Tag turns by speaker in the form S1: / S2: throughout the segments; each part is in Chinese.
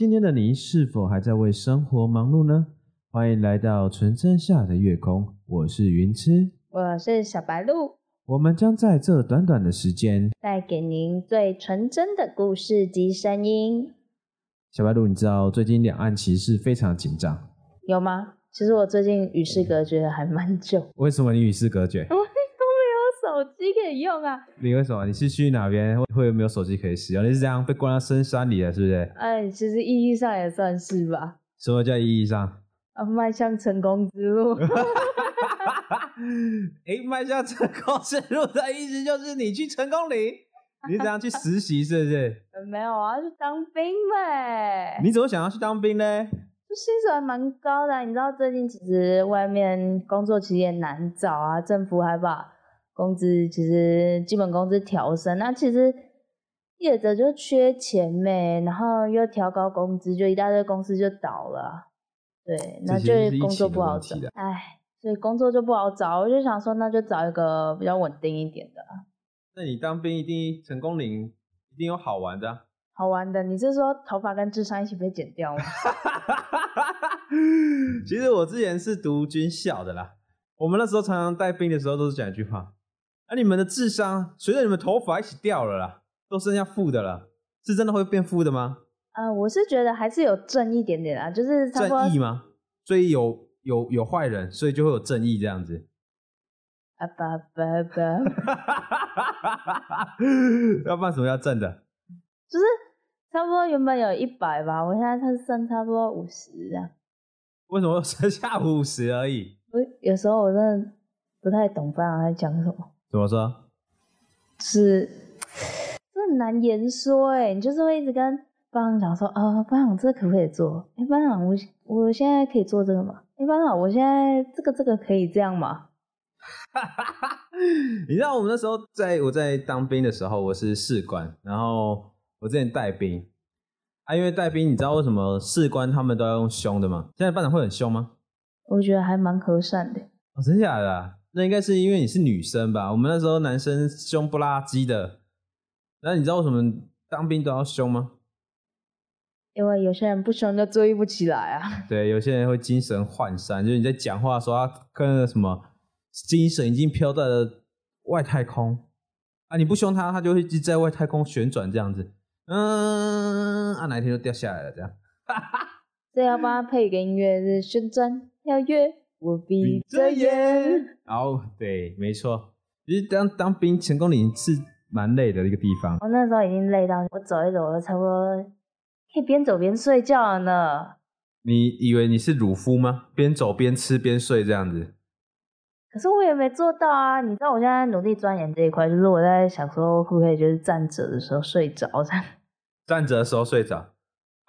S1: 今天的你是否还在为生活忙碌呢？欢迎来到纯真下的月空，我是云痴，
S2: 我是小白鹿，
S1: 我们将在这短短的时间
S2: 带给您最纯真的故事及声音。
S1: 小白鹿，你知道最近两岸其实非常紧张，
S2: 有吗？其实我最近与世隔绝还蛮久，
S1: 为什么你与世隔绝？
S2: 手机可以用啊。
S1: 你为什么？你是去哪边会会没有手机可以使用？你是这样被关到深山里了，是不是？
S2: 哎，其实意义上也算是吧。
S1: 什么叫意义上？
S2: 啊，迈向成功之路。
S1: 哎，迈向成功之路的意思就是你去成功岭，你怎样去实习是不是？
S2: 没有啊，去当兵呗。
S1: 你怎么想要去当兵呢？
S2: 就薪水还蛮高的，你知道最近其实外面工作其实也难找啊，政府还把工资其实基本工资调升，那其实业者就缺钱呗，然后又调高工资，就一大堆公司就倒了。对，那就工作不好找，哎，所以工作就不好找。我就想说，那就找一个比较稳定一点的。
S1: 那你当兵一定成功领一定有好玩的。
S2: 好玩的，你是说头发跟智商一起被剪掉吗？
S1: 其实我之前是读军校的啦，我们那时候常常带兵的时候都是讲一句话：，啊，你们的智商随着你们头发一起掉了啦，都剩下负的了，是真的会变负的吗？
S2: 呃，我是觉得还是有正一点点啊，就是
S1: 正义吗？所以有有有坏人，所以就会有正义这样子。
S2: 啊吧吧吧，
S1: 要办什么要正的？
S2: 就是差不多原本有一百吧，我现在才剩差不多五十这样。
S1: 为什么剩下五十而已？
S2: 我有时候我真的不太懂班长在讲什么。
S1: 怎么说？
S2: 是，这很难言说哎，你就是会一直跟。班长讲说：“啊，班长，这可不可以做？哎，班长，我我现在可以做这个吗？哎，班长，我现在这个这个可以这样吗？”
S1: 你知道我们那时候在我在当兵的时候，我是士官，然后我之前带兵啊，因为带兵，你知道为什么士官他们都要用凶的吗？现在班长会很凶吗？
S2: 我觉得还蛮和善的。
S1: 哦，真假的？那应该是因为你是女生吧？我们那时候男生凶不拉几的。那你知道为什么当兵都要凶吗？
S2: 因为有些人不凶就注意不起来啊。
S1: 对，有些人会精神涣散，就是你在讲话的时候，他跟什么精神已经飘在了外太空啊！你不凶他，他就会在外太空旋转这样子。嗯，啊，哪一天就掉下来了这样。
S2: 这要帮他配一个音乐，是旋转跳跃，我闭着眼。
S1: 哦，对，没错。其实当当兵成功岭是蛮累的一个地方。
S2: 我那时候已经累到，我走一走，我差不多。可以边走边睡觉了呢。
S1: 你以为你是乳夫吗？边走边吃边睡这样子。
S2: 可是我也没做到啊！你知道我现在努力钻研这一块，就是我在想说，会不会就是站着的时候睡着？
S1: 站着的时候睡着？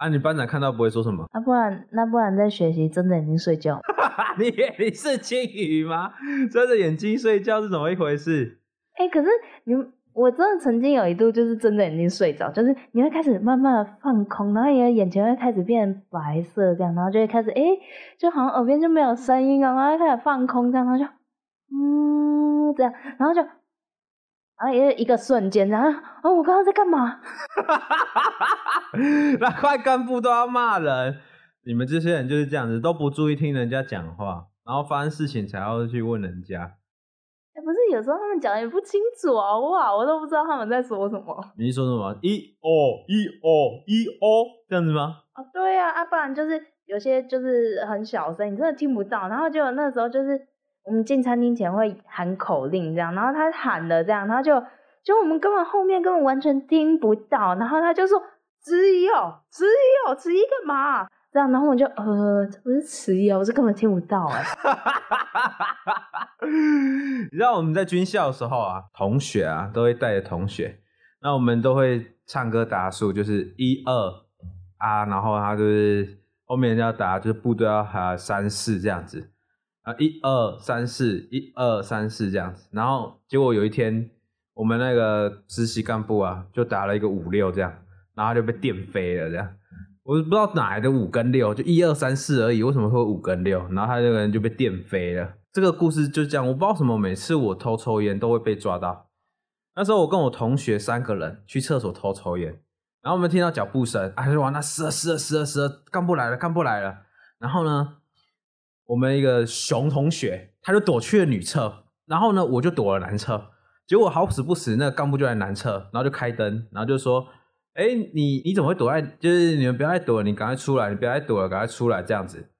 S1: 啊，你班长看到不会说什么？
S2: 啊不然那不然在学习睁着眼睛睡觉？
S1: 你你是金鱼吗？睁着眼睛睡觉是怎么一回事？
S2: 哎，可是你。我真的曾经有一度就是睁着眼睛睡着，就是你会开始慢慢的放空，然后你的眼前会开始变白色，这样，然后就会开始，哎，就好像耳边就没有声音了，然后开始放空，这样，然后就，嗯，这样，然后就，啊，也一个瞬间，然后，哦，我刚刚在干嘛？
S1: 那快干部都要骂人，你们这些人就是这样子，都不注意听人家讲话，然后发生事情才要去问人家。
S2: 不是有时候他们讲的也不清楚啊，哇，我都不知道他们在说什么。
S1: 你说什么？一哦一哦一哦这样子吗？
S2: 啊，对呀，啊，不然就是有些就是很小声，你真的听不到。然后就那时候就是我们进餐厅前会喊口令这样，然后他喊的这样，然后就就我们根本后面根本完全听不到。然后他就说只有只有吃一个嘛。这样，然后我就呃，这不是迟疑啊，我是根本听不到哎。
S1: 你知道我们在军校的时候啊，同学啊都会带着同学，那我们都会唱歌打数，就是一二啊，然后他就是后面要打，就是部队要喊三四这样子啊，一二三四，一二三四这样子。然后结果有一天，我们那个实习干部啊，就打了一个五六这样，然后就被电飞了这样。我不知道哪来的五跟六，就一二三四而已，为什么会五跟六？然后他这个人就被电飞了。这个故事就这样，我不知道什么，每次我偷抽烟都会被抓到。那时候我跟我同学三个人去厕所偷抽烟，然后我们听到脚步声，啊，就往那死了死了死了死了，干部来了干部来了。然后呢，我们一个熊同学他就躲去了女厕，然后呢我就躲了男厕。结果好死不死，那个干部就在男厕，然后就开灯，然后就说：“哎，你你怎么会躲在？就是你们不要再躲了，你赶快出来，你不要再躲了，赶快出来这样子。”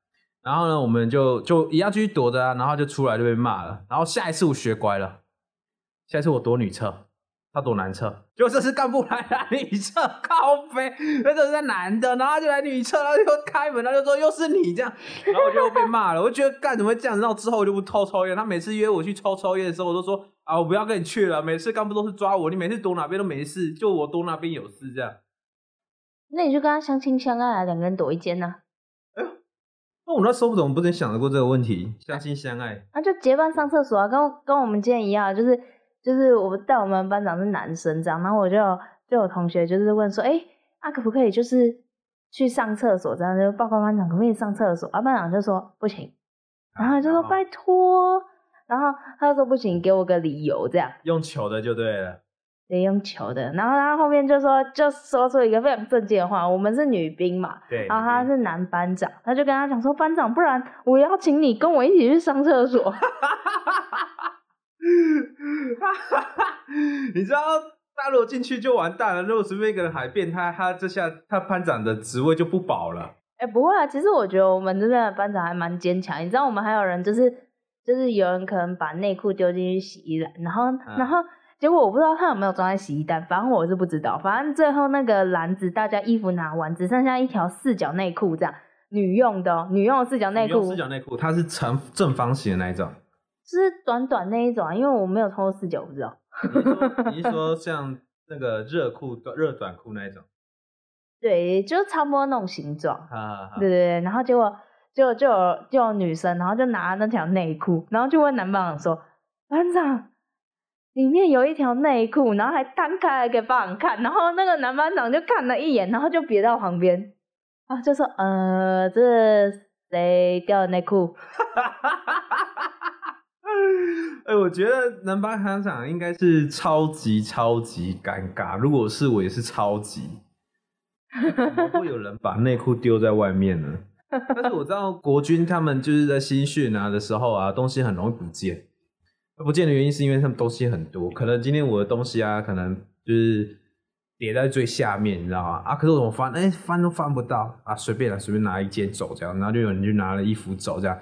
S1: 然后呢，我们就就一样继续躲着啊，然后就出来就被骂了。然后下一次我学乖了，下一次我躲女厕。他躲男厕，结果这次干部来了女厕，靠飞，那就是男的，然后就来女厕，然后就开门，他就说又是你这样，然后我就被骂了，我就觉得干怎么会这样，然后之后我就不偷抽烟，他每次约我去抽抽烟的时候，我都说啊我不要跟你去了，每次干部都是抓我，你每次躲哪边都没事，就我躲哪边有事这样。
S2: 那你就跟他相亲相爱啊，两个人躲一间呢？
S1: 哎呦，那我那时候怎么不能想得过这个问题？相亲相爱，
S2: 那就结伴上厕所啊，跟跟我们今天一样，就是。就是我但我们班长是男生这样，然后我就就有同学就是问说，哎，啊可不可以就是去上厕所这样，就报告班长可不可以上厕所？啊班长就说不行，然后就说拜托，然后他就说不行，给我个理由这样。
S1: 用球的就对了，
S2: 对，用球的。然后他后面就说就说出一个非常正经的话，我们是女兵嘛，
S1: 对，
S2: 然后他是男班长，他就跟他讲说班长，不然我邀请你跟我一起去上厕所。
S1: 你知道，大陆进去就完蛋了。如果随便一个人还变态，他这下他班长的职位就不保了。
S2: 哎，不会啊，其实我觉得我们这边的班长还蛮坚强。你知道，我们还有人就是就是有人可能把内裤丢进去洗衣篮，然后然后结果我不知道他有没有装在洗衣袋，反正我是不知道。反正最后那个篮子大家衣服拿完，只剩下一条四角内裤这样，女用的，女用的四角内裤。
S1: 四角内裤，它是成正方形的那一种。
S2: 是短短那一种啊，因为我没有穿过四九，我不知道。
S1: 你是说像那个热裤、热短裤那一种？
S2: 对，就差不多那种形状。
S1: 啊，
S2: 对对对。然后结果就就有就有女生，然后就拿那条内裤，然后就问男班长说：“班长，里面有一条内裤，然后还摊开来给班长看。”然后那个男班长就看了一眼，然后就别到旁边啊，就说：“呃，这谁掉的内裤？”
S1: 哎，我觉得南班班长应该是超级超级尴尬。如果是我，也是超级。怎么会有人把内裤丢在外面呢？但是我知道国军他们就是在新训啊的时候啊，东西很容易不见。不见的原因是因为他们东西很多，可能今天我的东西啊，可能就是叠在最下面，你知道吗？啊，可是我怎么翻？哎，翻都翻不到啊！随便了，随便拿一件走这样，然后就有人就拿了衣服走这样。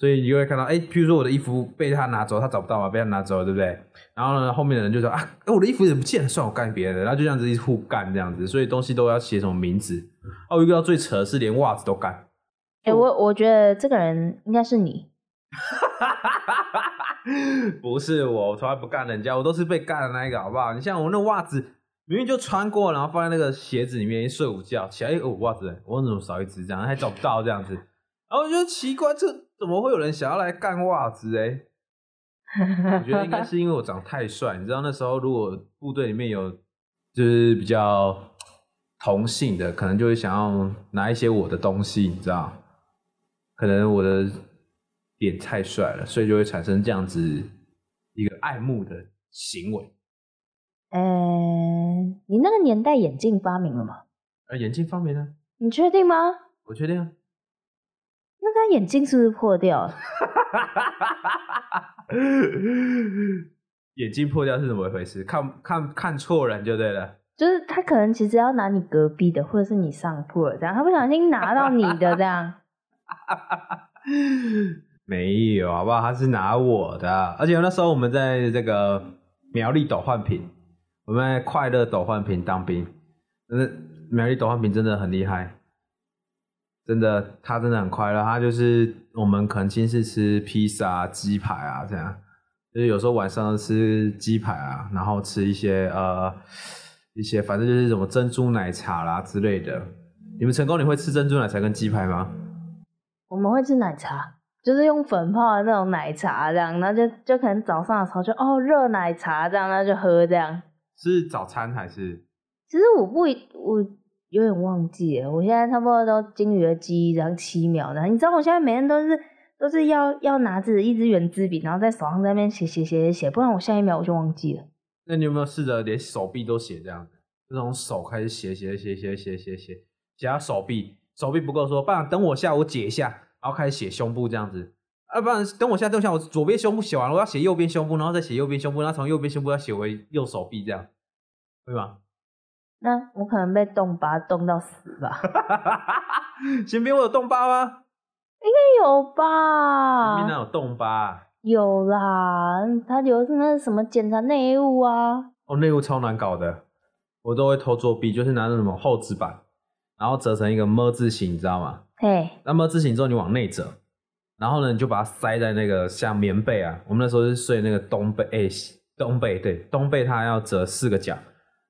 S1: 所以你就会看到，哎，譬如说我的衣服被他拿走，他找不到嘛，被他拿走了，对不对？然后呢，后面的人就说啊，哎，我的衣服怎么不见了？算我干别人的，然后就这样子一互干这样子，所以东西都要写什么名字。哦，遇到最扯的是连袜子都干。
S2: 哎，我我觉得这个人应该是你。
S1: 不是我，我从来不干人家，我都是被干的那一个，好不好？你像我那袜子，明明就穿过，然后放在那个鞋子里面睡午觉，起来，哎，哦，袜子，我怎么少一只？这样还找不到这样子，然后我觉得奇怪，这。怎么会有人想要来干袜子哎？我觉得应该是因为我长太帅。你知道那时候如果部队里面有就是比较同性的，可能就会想要拿一些我的东西，你知道？可能我的脸太帅了，所以就会产生这样子一个爱慕的行为。
S2: 嗯，你那个年代眼镜发明了吗？
S1: 呃，眼镜发明了？
S2: 你确定吗？
S1: 我确定。
S2: 那他眼镜是不是破掉了？
S1: 眼镜破掉是怎么回事？看看看错人就对了。
S2: 就是他可能其实要拿你隔壁的，或者是你上铺的这样，他不小心拿到你的这样。
S1: 没有，好不好？他是拿我的，而且那时候我们在这个苗栗斗焕平，我们在快乐斗焕平当兵，是苗栗斗焕平真的很厉害。真的，他真的很快乐。他就是我们可能亲自吃披萨、鸡排啊，这样。就是有时候晚上吃鸡排啊，然后吃一些呃一些，反正就是什么珍珠奶茶啦之类的。你们成功你会吃珍珠奶茶跟鸡排吗？
S2: 我们会吃奶茶，就是用粉泡的那种奶茶这样，然后就就可能早上的时候就哦热奶茶这样，那就喝这样。
S1: 是早餐还是？
S2: 其实我不我。有点忘记了，我现在差不多都金鱼的记忆，然后七秒的。你知道我现在每天都是都是要要拿着一支圆珠笔，然后在手上在那边写写写写写，不然我下一秒我就忘记了。
S1: 那你有没有试着连手臂都写这样子？就从手开始写写写写写写写，写到手臂，手臂不够说，不然等我下午解一下，然后开始写胸部这样子。啊，不然等我下等下我左边胸部写完了，我要写右边胸部，然后再写右边胸部，然后从右边胸部要写回右手臂这样，会吗？
S2: 那我可能被冻巴冻到死吧？
S1: 先别我有冻疤吗？
S2: 应该有吧？
S1: 前面哪有冻疤？
S2: 有啦，他有是那什么检查内务啊？
S1: 哦，内务超难搞的，我都会偷作弊，就是拿那什么厚纸板，然后折成一个么字形，你知道吗？
S2: 嘿，
S1: 那么字形之后你往内折，然后呢你就把它塞在那个像棉被啊，我们那时候是睡那个东被，哎、东被对，东被它要折四个角，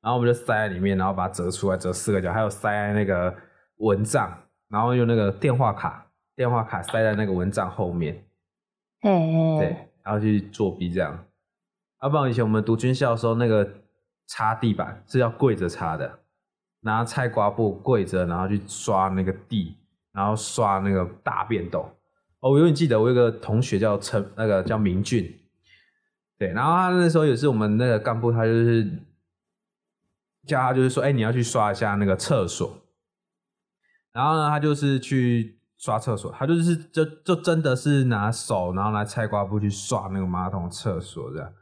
S1: 然后我们就塞在里面，然后把它折出来，折四个角，还有塞在那个蚊帐，然后用那个电话卡，电话卡塞在那个蚊帐后面，
S2: 嘿
S1: 对，，然后去作弊这样。要、不然以前我们读军校的时候，那个擦地板是要跪着擦的，拿菜瓜布跪着，然后去刷那个地，然后刷那个大便斗。哦，我永远记得我有一个同学叫陈，那个叫明俊，对，然后他那时候也是我们那个干部，他就是叫他就是说，哎、你要去刷一下那个厕所，然后呢，他就是去刷厕所，他就是就就真的是拿手，然后拿菜瓜布去刷那个马桶厕所这样。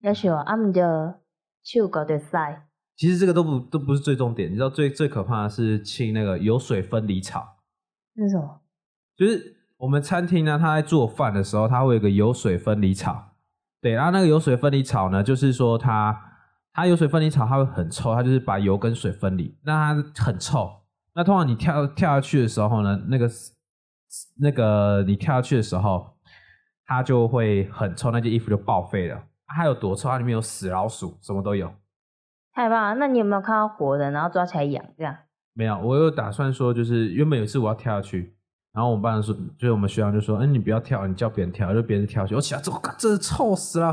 S2: 要是啊，毋就手搞
S1: 其实这个都不都不是最重点，你知道最最可怕的是清那个油水分离槽，
S2: 那什么？
S1: 就是我们餐厅呢，他在做饭的时候，他会有一个油水分离槽，对，然后那个油水分离槽呢，就是说它它油水分离槽它会很臭，它就是把油跟水分离，那它很臭。那通常你跳跳下去的时候呢，那个那个你跳下去的时候，它就会很臭，那件衣服就报废了。它有多臭？它里面有死老鼠，什么都有。
S2: 太棒了？那你有没有看到活的，然后抓起来养这样？
S1: 没有，我有打算说，就是原本有一次我要跳下去，然后我们班的说，就是我们学长就说，哎、你不要跳，你叫别人跳，就别人跳下去。我起来之后，干真的臭死了，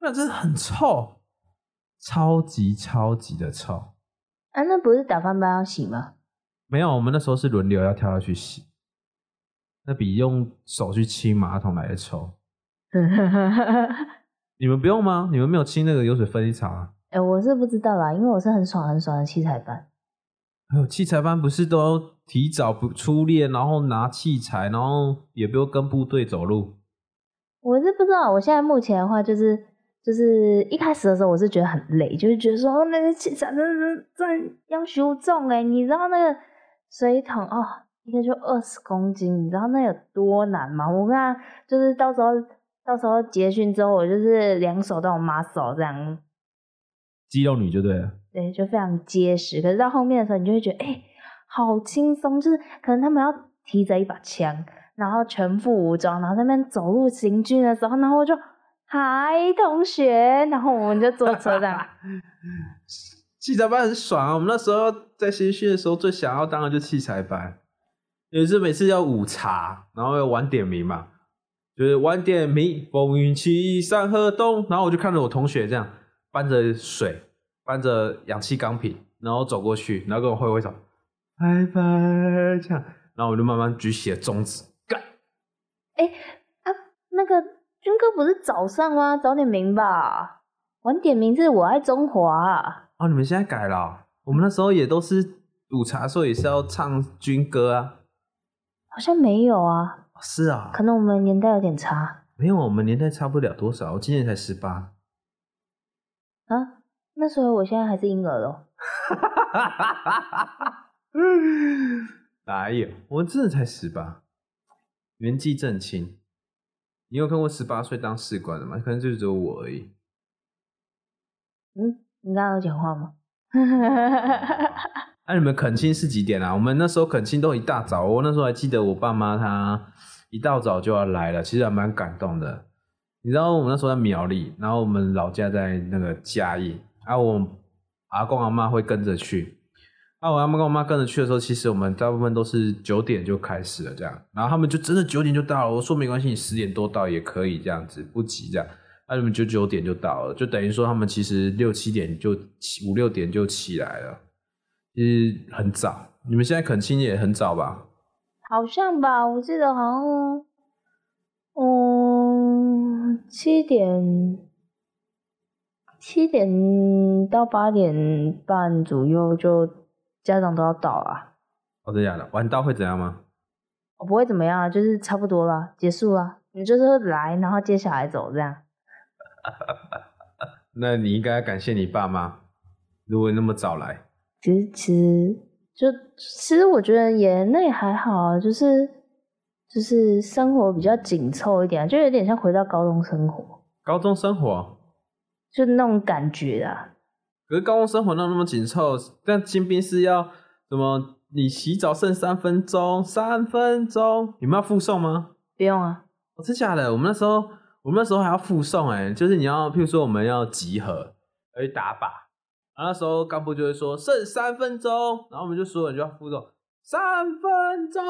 S1: 我想真的很臭，超级超级的臭。
S2: 啊，那不是打饭班要洗吗？
S1: 没有，我们那时候是轮流要跳下去洗，那比用手去清马桶来的臭。你们不用吗？你们没有清那个油水分离槽啊？
S2: 哎、我是不知道啦，因为我是很爽很爽的器材班。
S1: 还有器材班不是都提早不出列，然后拿器材，然后也不用跟部队走路。
S2: 我是不知道，我现在目前的话就是就是一开始的时候我是觉得很累，就是觉得说哦那个器材真的真的要修重哎，你知道那个水桶哦一个就二十公斤，你知道那有多难吗？我看就是到时候到时候结训之后，我就是两手都有 muscle 这样，
S1: 肌肉女就对了。
S2: 对，就非常结实。可是到后面的时候，你就会觉得哎、好轻松，就是可能他们要提着一把枪。然后全副武装，然后在那边走路行军的时候，然后我就嗨同学，然后我们就坐车这样。
S1: 器材班很爽啊！我们那时候在新训的时候，最想要当的就器材班。也是每次要午茶，然后要晚点名嘛，就是晚点名，风云起，山河动。然后我就看着我同学这样搬着水，搬着氧气钢瓶，然后走过去，然后跟我挥挥手，拜拜这样。然后我就慢慢举起了中指，干。
S2: 哎啊，那个军歌不是早上吗？早点名吧，晚点名是我爱中华、啊。
S1: 哦，你们现在改了哦、我们那时候也都是午茶的时候也是要唱军歌啊。
S2: 好像没有啊，
S1: 哦是啊，
S2: 可能我们年代有点差
S1: 没有，我们年代差不了多少，我今年才十八。
S2: 啊。那时候我现在还是婴儿咯。
S1: 哪有？我真的才十八，年纪正轻。你有看过十八岁当士官的吗？可能就只有我而已。
S2: 嗯，你刚刚有讲话吗？
S1: 那、你们恳亲是几点啊？我们那时候恳亲都一大早，我那时候还记得我爸妈他一大早就要来了，其实还蛮感动的。你知道我们那时候在苗栗，然后我们老家在那个嘉义，啊，我阿公阿妈会跟着去。啊，我阿妈跟我妈跟着去的时候，其实我们大部分都是九点就开始了这样，然后他们就真的九点就到了。我说没关系，你十点多到也可以这样子，不急这样。那、你们就九点就到了，就等于说他们其实六七点就起五六点就起来了，其实很早。你们现在恳亲也很早吧？
S2: 好像吧，我记得好像，嗯，七点七点到八点半左右就家长都要到啊。
S1: 哦，真的假的？晚到会怎样吗？
S2: 我不会怎么样啊，就是差不多了，结束了。你就是来，然后接小孩走这样。
S1: 那你应该感谢你爸妈，如果那么早来。
S2: 其实，其实就其实我觉得也那也还好啊，就是就是生活比较紧凑一点，就有点像回到高中生活。
S1: 高中生活，
S2: 就那种感觉啊。
S1: 可是高中生活那那么紧凑，但新兵是要什么？你洗澡剩三分钟，三分钟，你们要附送吗？
S2: 不用啊。
S1: 我真假的？我们那时候，我们那时候还要附送哎，就是你要，譬如说我们要集合，要去打靶，然后那时候干部就会说剩三分钟，然后我们就所有人就要附送三分钟，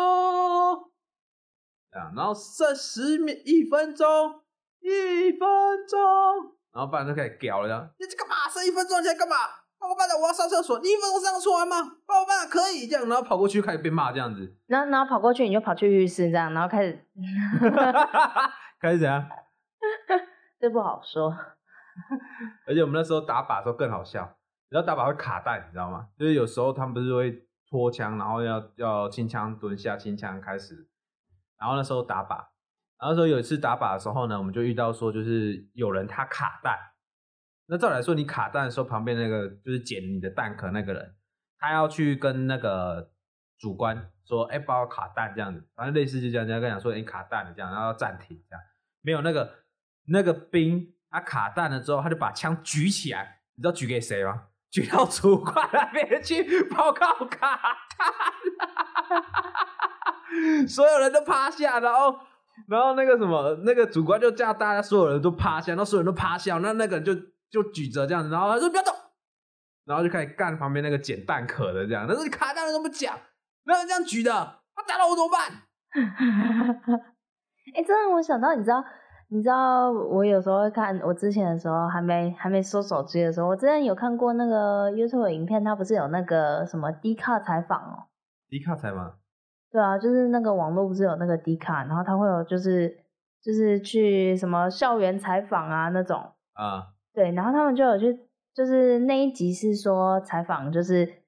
S1: 啊，然后剩十秒一分钟，一分钟，然后班长就开始屌了，你这干嘛？剩一分钟你在干嘛？报告班长，我要上厕所，你一分钟上得出来吗？报告班长可以这样，然后跑过去开始被骂这样子，
S2: 然后然后跑过去你就跑去浴室这样，然后开始，
S1: 开始怎样？
S2: 这不好说。
S1: 而且我们那时候打靶的时候更好笑，然后打靶会卡弹，你知道吗？就是有时候他们不是会拖枪，然后要要清枪蹲下，清枪开始，然后那时候打靶，然后说有一次打靶的时候呢，我们就遇到说就是有人他卡弹。那照来说，你卡弹的时候，旁边那个就是捡你的弹壳那个人，他要去跟那个主官说：“哎，帮我卡弹这样子。”反正类似就这样，人家跟讲说：“你卡弹了这样，然后暂停这样。”没有那个那个兵，他卡弹了之后，他就把枪举起来，你知道举给谁吗？举到主官那边去报告卡弹，所有人都趴下，然后然后那个什么那个主官就叫大家所有人都趴下，然后所有人都趴下，那那个人就。就举着这样子，然后他说不要动，然后就开始干旁边那个捡蛋壳的这样。他说你卡蛋了都不讲？没有这样举的，他打到我怎么办？
S2: 哎，这让我想到，你知道，你知道我有时候会看，我之前的时候还没还没收手机的时候，我之前有看过那个 YouTube 影片，它不是有那个什么低卡采访哦？
S1: 低卡采访？
S2: 对啊，就是那个网络不是有那个迪卡，然后他会有就是就是去什么校园采访啊那种啊。对，然后他们就有去，就是那一集是说采访，就是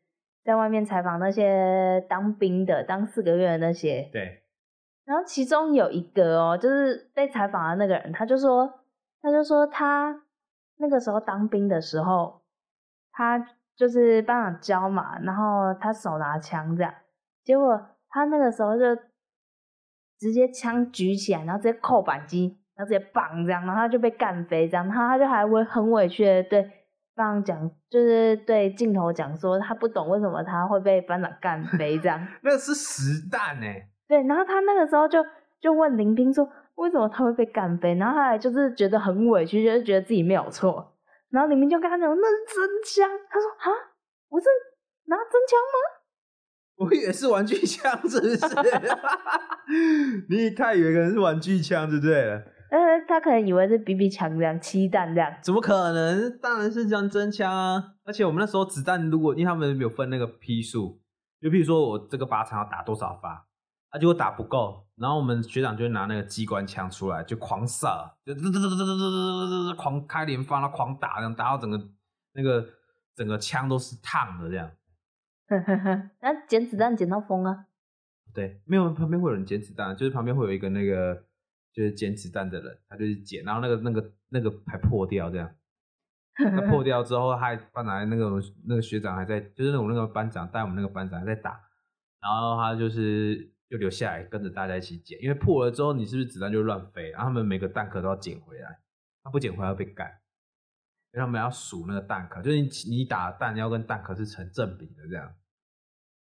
S2: 在外面采访那些当兵的，当四个月的那些。
S1: 对。
S2: 然后其中有一个哦，就是被采访的那个人，他就说，他就说他那个时候当兵的时候，他就是班长教嘛，然后他手拿枪这样，结果他那个时候就直接枪举起来，然后直接扣扳机。然后直接绑这样，然后他就被干飞这样，然后他就还会很委屈的对班长讲，就是对镜头讲说他不懂为什么他会被班长干 飞这样。
S1: 那是实弹哎。
S2: 对，然后他那个时候就就问林斌说为什么他会被干飞，然后他来就是觉得很委屈，就是觉得自己没有错。然后林斌就跟他讲那是真枪，他说啊，我是拿真枪吗？
S1: 我以为是玩具枪，是不是？你太以为可能是玩具枪，对不对？
S2: 呃，他可能以为是 BB 枪这样，气弹这样，
S1: 怎么可能？当然是这样真枪啊！而且我们那时候子弹，如果因为他们有分那个批数，就比如说我这个靶场要打多少发，啊，结果打不够，然后我们学长就拿那个机关枪出来就狂射，就嘚嘚嘚嘚嘚嘚嘚狂开连发，然后狂打，这样打到整个那个整个枪都是烫的这样。
S2: 那捡子弹捡到疯啊？
S1: 对，没有旁边会有人捡子弹，就是旁边会有一个那个。就是捡子弹的人，他就是捡，然后那个那个那个还破掉这样，他破掉之后，还班长那个那个学长还在，就是那种那个班长带我们那个班长还在打，然后他就是就留下来跟着大家一起捡，因为破了之后你是不是子弹就乱飞，然后他们每个弹壳都要捡回来，他不捡回来要被干，因为他们要数那个弹壳，就是你你打弹要跟弹壳是成正比的这样。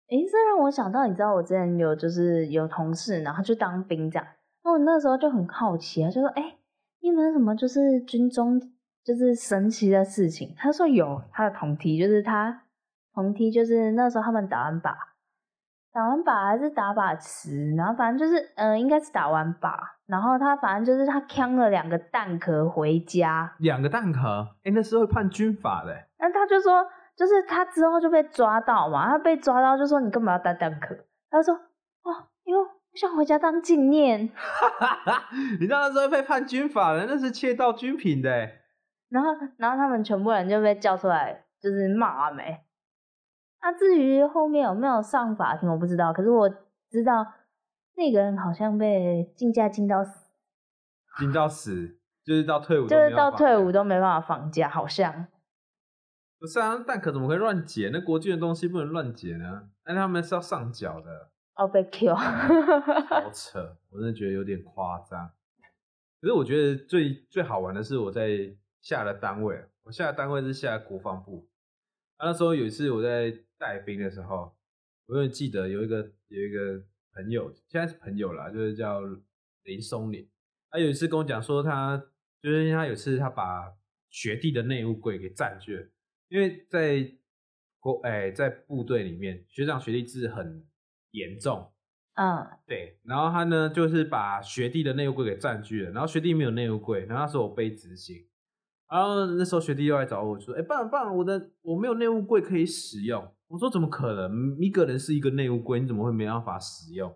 S2: 诶，这让我想到，你知道我之前有就是有同事，然后去当兵这样。那我那时候就很好奇啊，就说：“哎，你有什么就是军中就是神奇的事情？”他说有，他的同梯就是他同梯就是那时候他们打完靶，打完靶还是打靶池，然后反正就是嗯，应该是打完靶，然后他反正就是他扛了两个弹壳回家，
S1: 两个弹壳，哎，那是会判军法的。
S2: 那他就说，就是他之后就被抓到嘛，他被抓到就说你干嘛要带蛋壳？他说哦，因为我。想回家当纪念，
S1: 你知道那时候被判军法了，那是窃盗军品的。
S2: 然后然后他们全部人就被叫出来，就是骂阿梅。那至于后面有没有上法庭，我不知道。可是我知道那个人好像被禁驾禁到死，
S1: 禁到死，就是到退伍，
S2: 就是到退伍都没办法放假，好像。
S1: 不是啊，蛋壳怎么会乱解？那国际的东西不能乱解呢？那他们是要上缴的。
S2: 哦，被 Q，
S1: 好 扯，我真的觉得有点夸张。可是我觉得最最好玩的是我在下的单位，我下的单位是下国防部。那时候有一次我在带兵的时候，我永远记得有一个有一个朋友，现在是朋友了，就是叫林松林。他有一次跟我讲说，他就是他有一次他把学弟的内务柜给占据了，因为在国哎在部队里面，学长学弟制很严重。
S2: 嗯，
S1: 对。然后他呢，就是把学弟的内务柜给占据了，然后学弟没有内务柜，然后那时候我被执行。然后那时候学弟又来找我说：“哎，爸爸，我的我没有内务柜可以使用。”我说：“怎么可能？一个人是一个内务柜，你怎么会没办法使用？”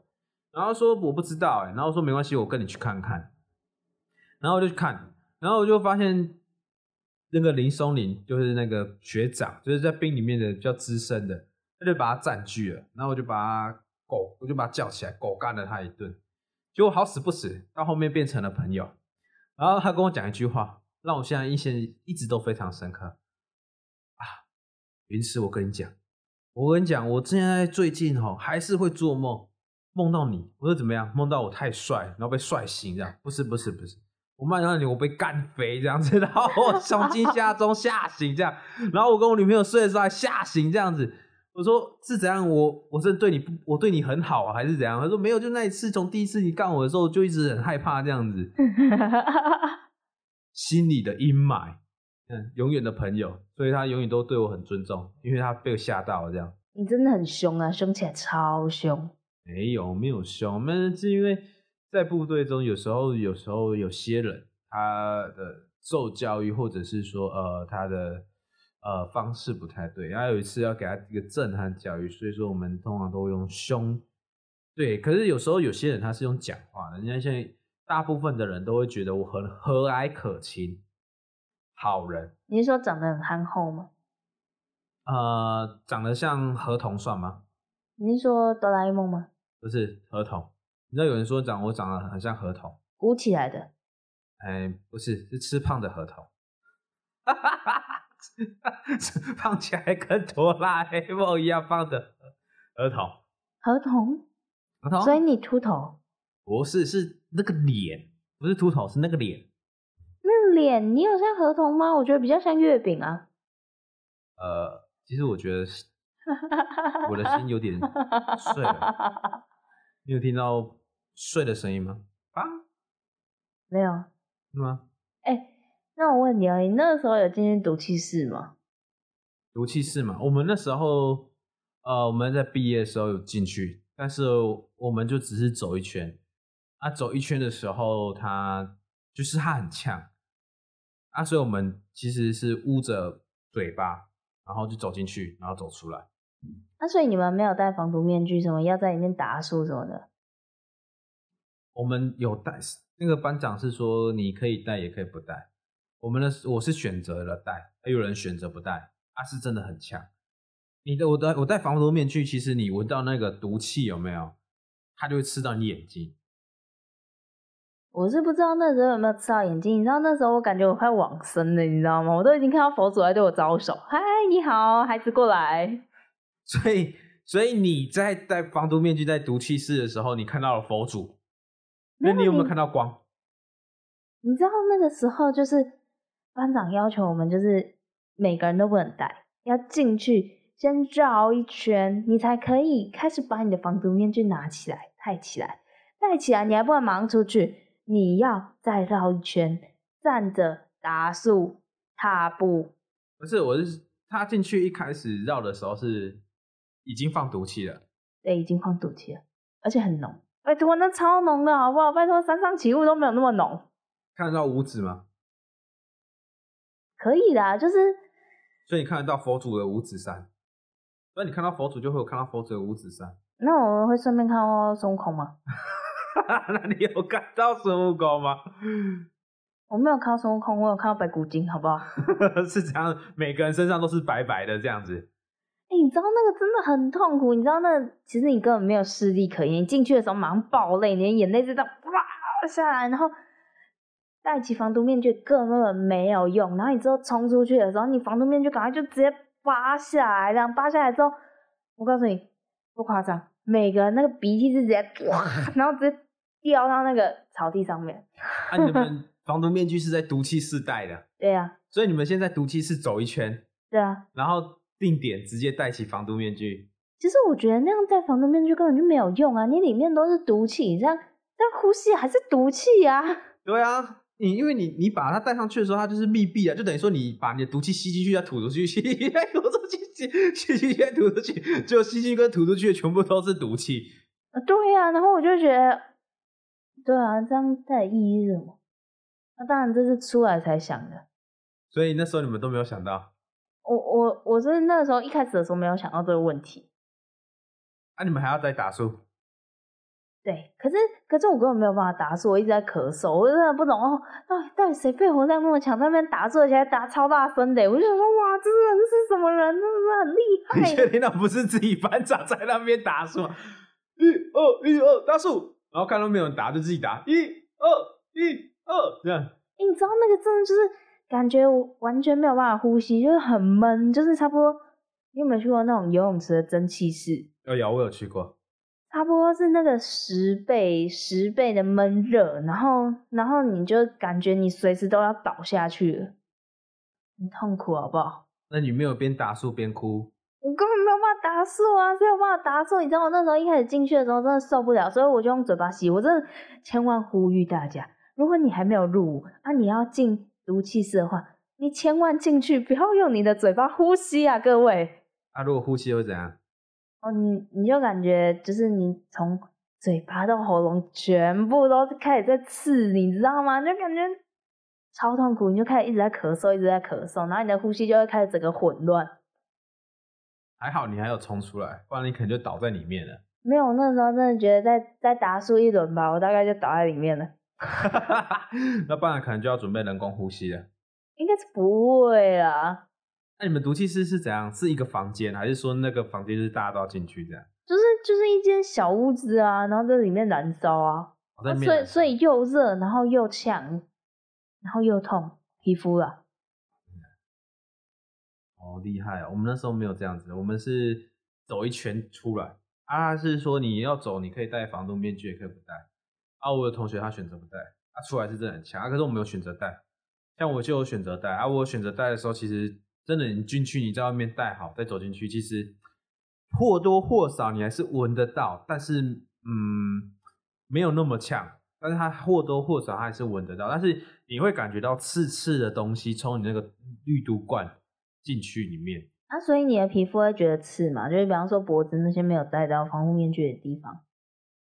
S1: 然后说：“我不知道。”哎，然后说：“没关系，我跟你去看看。”然后我就去看，然后我就发现那个林松林就是那个学长，就是在兵里面的比较资深的，他就把他占据了。然后我就把他狗，我就把他叫起来，狗干了他一顿。结果好死不死，到后面变成了朋友。然后他跟我讲一句话。让我现在印象一直都非常深刻啊！云池，我跟你讲，我跟你讲，我现在最近哈还是会做梦，梦到你。我说怎么样？梦到我太帅，然后被帅醒这样？不是不是不是，我梦到你，我被干肥这样子，然后我从惊吓中吓醒这样，然后我跟我女朋友睡的时候还吓醒这样子。我说是怎样？我我是对你不，我对你很好啊，还是怎样？他说没有，就那一次，从第一次你干我的时候，就一直很害怕这样子。心里的阴霾，嗯，永远的朋友，所以他永远都对我很尊重，因为他被我吓到了这样。
S2: 你真的很凶啊，凶起来超凶。
S1: 没有没有凶，那是因为在部队中，有时候有时候有些人他的受教育，或者是说呃他的呃方式不太对，然后有一次要给他一个震撼教育，所以说我们通常都会用凶。对，可是有时候有些人他是用讲话的，人家现在。大部分的人都会觉得我很和蔼可亲，好人。
S2: 你是说长得很憨厚吗？
S1: 呃，长得像河童算吗？
S2: 你是说哆啦 A 梦吗？
S1: 不是河童。你知道有人说长我长得很像河童，
S2: 鼓起来的。
S1: 哎，不是，是吃胖的河童。哈哈哈哈胖起来跟哆啦 A 梦一样胖的河童。
S2: 河童？
S1: 河童？
S2: 所以你秃头？
S1: 不是，是。那个脸不是秃头，是那个脸。
S2: 那脸你有像河童吗？我觉得比较像月饼啊。
S1: 呃，其实我觉得我的心有点碎了。你有听到碎的声音吗？啊？
S2: 没有。
S1: 吗？
S2: 哎，那我问你啊，你那个时候有进去毒气室吗？
S1: 毒气室嘛，我们那时候呃，我们在毕业的时候有进去，但是我们就只是走一圈。啊，走一圈的时候，他就是他很呛，啊，所以我们其实是捂着嘴巴，然后就走进去，然后走出来。
S2: 那所以你们没有戴防毒面具，什么要在里面打树什么的？
S1: 我们有戴，那个班长是说你可以戴，也可以不戴。我们的我是选择了戴，还有人选择不戴，他是真的很呛。你的我的我戴防毒面具，其实你闻到那个毒气有没有？它就会刺到你眼睛。
S2: 我是不知道那时候有没有吃到眼睛，你知道那时候我感觉我快往生了，你知道吗？我都已经看到佛祖在对我招手，嗨，你好，孩子过来。
S1: 所以，所以你在戴防毒面具在毒气室的时候，你看到了佛祖，那你有没有看到光？
S2: 你知道那个时候就是班长要求我们，就是每个人都不能戴，要进去先绕一圈，你才可以开始把你的防毒面具拿起来戴起来，戴起来你还不能马上出去。你要再绕一圈，站着打树踏步。
S1: 不是，我是他进去一开始绕的时候是已经放毒气了。
S2: 对，已经放毒气了，而且很浓。拜托，那超浓的好不好？拜托，山上起雾都没有那么浓。
S1: 看得到五指吗？
S2: 可以啦，就是。
S1: 所以你看得到佛祖的五指山。那你看到佛祖，就会有看到佛祖的五指山。
S2: 那我会顺便看到孙悟空吗？
S1: 那你有看到孙悟空吗？
S2: 我没有看到孙悟空，我有看到白骨精，好不好？
S1: 是这样，每个人身上都是白白的这样子。
S2: 哎、你知道那个真的很痛苦，你知道那其实你根本没有视力可言，你进去的时候马上爆泪，你的眼泪就这样哇下来，然后戴起防毒面具根本没有用，然后你之后冲出去的时候，你防毒面具赶快就直接扒下来，这样扒下来之后，我告诉你不夸张，每个人那个鼻涕是直接哇，然后直接掉到那个草地上面。
S1: 啊，你们 防毒面具是在毒气室戴的，
S2: 对呀、
S1: 所以你们现在毒气室走一圈，
S2: 对啊。
S1: 然后定点直接戴起防毒面具。
S2: 其实我觉得那样戴防毒面具根本就没有用啊，你里面都是毒气，你这样但呼吸还是毒气啊。
S1: 对啊，你因为你你把它戴上去的时候，它就是密闭啊，就等于说你把你的毒气吸进去再吐出去，吸进去再吐出去，吸吸进去再吐出去，就吸进去跟吐出去的全部都是毒气。
S2: 啊对呀、然后我就觉得，对啊，这样戴意义是什么？那、当然这是出来才想的。
S1: 所以那时候你们都没有想到，
S2: 我我我是那个时候一开始的时候没有想到这个问题，
S1: 啊，你们还要再打树，
S2: 对，可是可是我根本没有办法打树，我一直在咳嗽，我真的不懂哦，到底到底谁肺活量那么强，在那边打树，而且还打超大声的，我就想说哇，这人是什么人？真的是很厉 害你。
S1: 确定那不是自己班长在那边打树吗？一二一二打树，然后看到没有人打就自己打，一二一二这样。
S2: 欸你知道那个真的就是感觉我完全没有办法呼吸，就是很闷，就是差不多。你有没有去过那种游泳池的蒸汽室？
S1: 有有，我有去过。
S2: 差不多是那个十倍、十倍的闷热，然后，然后你就感觉你随时都要倒下去了，很痛苦，好不好？
S1: 那你没有边打树边哭？
S2: 我根本没有办法打树啊，没有办法打树？你知道我那时候一开始进去的时候真的受不了，所以我就用嘴巴吸。我真的千万呼吁大家，如果你还没有入伍啊，你要进毒气室的话，你千万进去不要用你的嘴巴呼吸啊，各位。
S1: 啊，如果呼吸会怎样？
S2: 哦，你你就感觉就是你从嘴巴到喉咙全部都开始在刺，你知道吗？就感觉超痛苦，你就开始一直在咳嗽，一直在咳嗽，然后你的呼吸就会开始整个混乱。
S1: 还好你还有冲出来，不然你可能就倒在里面了。
S2: 没有，那时候真的觉得再再打输一轮吧，我大概就倒在里面了。
S1: 那不然可能就要准备人工呼吸了。
S2: 应该是不会啊，
S1: 那你们毒气室是怎样？是一个房间，还是说那个房间就是大家都要进去这样？
S2: 就是就是一间小屋子啊，然后在里面燃烧啊，
S1: 我在里面
S2: 所以所以又热，然后又呛，然后又痛皮肤了。
S1: 哦，厉害啊！我们那时候没有这样子，我们是走一圈出来。啊，是说你要走，你可以戴防毒面具，也可以不戴。啊，我有同学他选择不戴，啊，出来是真的很强啊。可是我没有选择戴，像我就有选择戴啊。我选择戴的时候，其实真的你进去，你在外面戴好，再走进去，其实或多或少你还是闻得到，但是嗯，没有那么呛。但是它或多或少它还是闻得到，但是你会感觉到刺刺的东西从你那个滤毒罐进去里面。
S2: 啊，所以你的皮肤会觉得刺嘛？就是比方说脖子那些没有戴到防护面具的地方。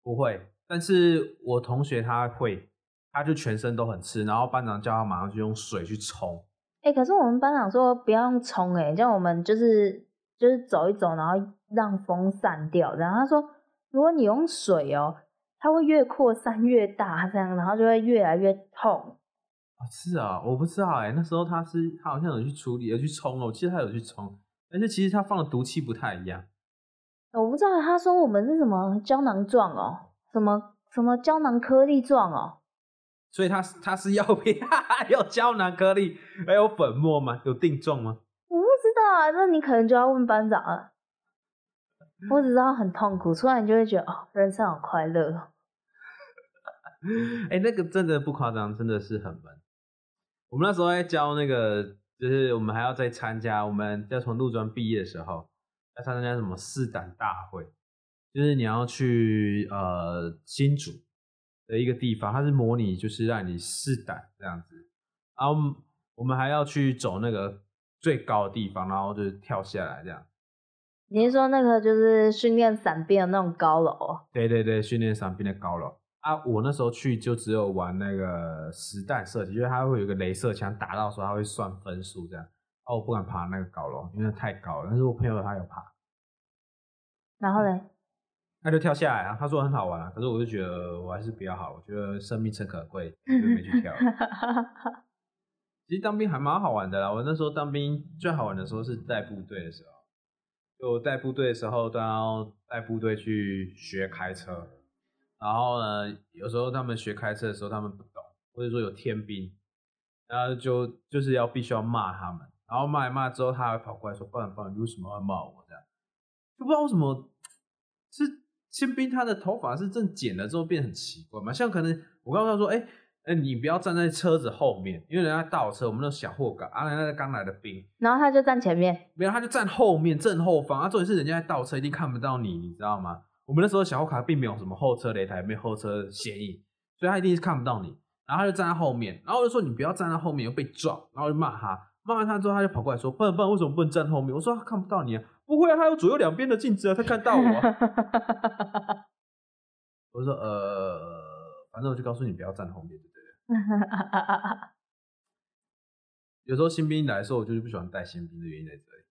S1: 不会，但是我同学他会，他就全身都很刺，然后班长叫他马上去用水去冲。
S2: 哎、可是我们班长说不要用冲，哎，叫我们就是就是走一走，然后让风散掉。然后他说，如果你用水哦，它会越扩散越大，这样，然后就会越来越痛。
S1: 啊，是啊，我不知道哎、那时候他是他好像有去处理，有去冲哦，我记得他有去冲，但是其实他放的毒气不太一样。
S2: 我不知道，他说我们是什么胶囊状哦，什么什么胶囊颗粒状哦。
S1: 所以他是他是药品，有胶囊颗粒，还有粉末吗？有定状吗？
S2: 我不知道啊，这你可能就要问班长了。我只知道很痛苦，突然你就会觉得哦，人生好快乐哦。
S1: 哎、那个真的不夸张，真的是很闷。我们那时候在教那个，就是我们还要再参加，我们要从陆专毕业的时候，要参加什么试胆大会，就是你要去呃新竹的一个地方，它是模拟就是让你试胆这样子，然后我们还要去走那个最高的地方，然后就是跳下来这样。
S2: 你是说那个就是训练伞兵的那种高楼哦？
S1: 对对对，训练伞兵的高楼啊，我那时候去就只有玩那个实弹射击，因为它会有一个镭射枪打到的时候，它会算分数这样。啊，我不敢爬那个高楼，因为太高了。但是我朋友他有爬，
S2: 然后嘞，
S1: 他就跳下来啊，他说很好玩啊，可是我就觉得我还是比较好，我觉得生命诚可贵，我就没去跳。其实当兵还蛮好玩的啦，我那时候当兵最好玩的时候是带部队的时候，就我带部队的时候都要带部队去学开车，然后呢，有时候他们学开车的时候他们不懂，或者说有天兵，然后就就是要必须要骂他们，然后骂一骂之后，他还跑过来说：“不然不然，你为什么要骂我？”这样就不知道为什么是宪兵他的头发是正剪了之后变很奇怪嘛，像可能我告诉他说：“哎、哎、你不要站在车子后面，因为人家倒车，我们那小货岗啊，人家刚来的兵，
S2: 然后他就站前面，
S1: 没有他就站后面正后方，啊，重点是人家在倒车，一定看不到你，你知道吗？我们那时候小货卡并没有什么后车擂台，没有后车嫌疑，所以他一定是看不到你。然后他就站在后面，然后我就说你不要站在后面，又被撞，然后我就骂他，骂完他之后他就跑过来说，不然不然为什么不能站后面？我说他看不到你啊，不会啊，他有左右两边的镜子啊，他看到我、啊。我说呃，反正我就告诉你不要站后面，对不对？有时候新兵来的时候，我就是不喜欢带新兵的原因在这里，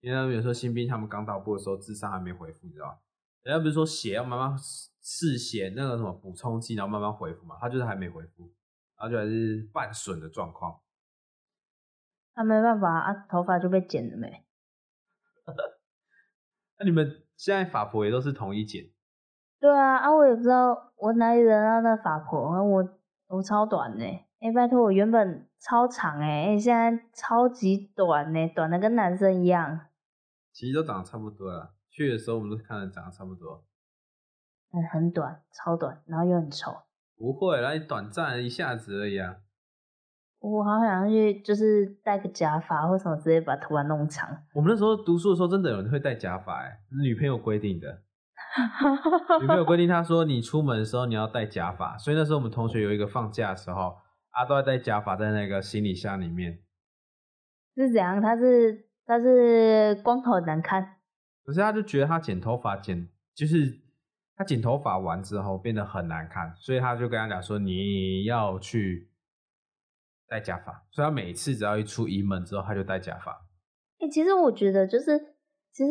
S1: 因为他们有时候新兵他们刚到部的时候智商还没恢复，你知道吗？人家不是说血要慢慢试血那个什么补充剂，然后慢慢恢复嘛，他就是还没恢复，然后就还是半损的状况。
S2: 他没办法啊，头发就被剪了没？
S1: 那你们现在法婆也都是同一剪，
S2: 对啊，啊，我也不知道我哪里惹到那法婆，我我超短呢、哎、拜托，我原本超长哎、哎、现在超级短呢、短的跟男生一样，
S1: 其实都长得差不多了。去的时候我们都看着长得差不多，
S2: 嗯，很短，超短，然后又很丑。
S1: 不会啦，你短暂一下子而已啊。
S2: 我好想去，就是戴个假发或什么，直接把头发弄长。
S1: 我们那时候读书的时候，真的有人会戴假发、欸，是女朋友规定的。女朋友规定，她说你出门的时候你要戴假发，所以那时候我们同学有一个放假的时候，啊都要戴假发在那个行李箱里面。
S2: 是怎样？他是他是光头很难看，
S1: 可是他就觉得他剪头发剪就是他剪头发完之后变得很难看，所以他就跟他讲说你要去戴假发，所以他每次只要一出移门之后他就戴假发。
S2: 哎、其实我觉得就是，其实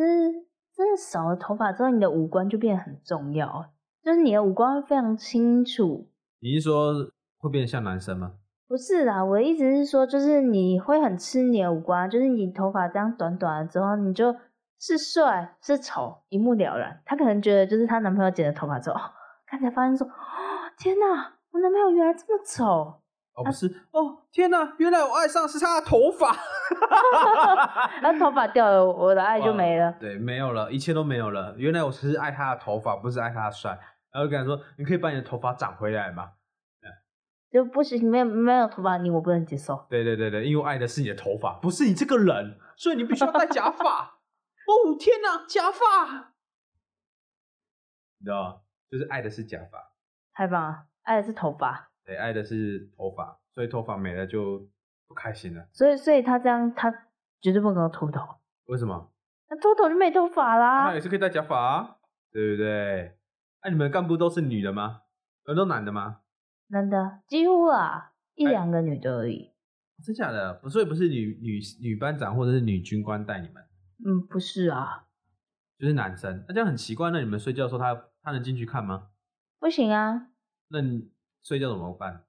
S2: 真的少了头发之后，你的五官就变得很重要，就是你的五官会非常清楚。
S1: 你是说会变得像男生吗？
S2: 不是啦，我的意思是说，就是你会很吃你的五官，就是你头发这样短短的之后，你就是帅是丑一目了然。她可能觉得，就是她男朋友剪了头发之后，哦，看起来发现说，哦，天哪，我男朋友原来这么丑。
S1: 哦，不是，哦，天哪，原来我爱上是他的头发，
S2: 然后头发掉了，我的爱就没了。
S1: 对，没有了，一切都没有了。原来我只是爱他的头发，不是爱他的帅。然后就跟他说，你可以把你的头发长回来吗？
S2: 就不行，没有没有头发，你我不能接受。
S1: 对对对对，因为我爱的是你的头发，不是你这个人，所以你必须要戴假发。哦，天哪，假发！你知道吗？就是爱的是假发，
S2: 太棒了，爱的是头发，
S1: 对，爱的是头发，所以头发没了就不开心了。
S2: 所以所以他这样，他绝对不能秃头，
S1: 为什么？
S2: 那秃头就没头发啦
S1: 那也。是可以戴假发、啊，对不对？那、你们干部都是女的吗？呃，都男的吗？
S2: 男的几乎啊，一
S1: 哎
S2: 两个女的而已。
S1: 真假的？不，所以不是女女女班长或者是女军官带你们，
S2: 嗯，不是啊，
S1: 就是男生。那这样很奇怪。那你们睡觉的时候他，他能进去看吗？
S2: 不行啊，
S1: 那你睡觉怎么办？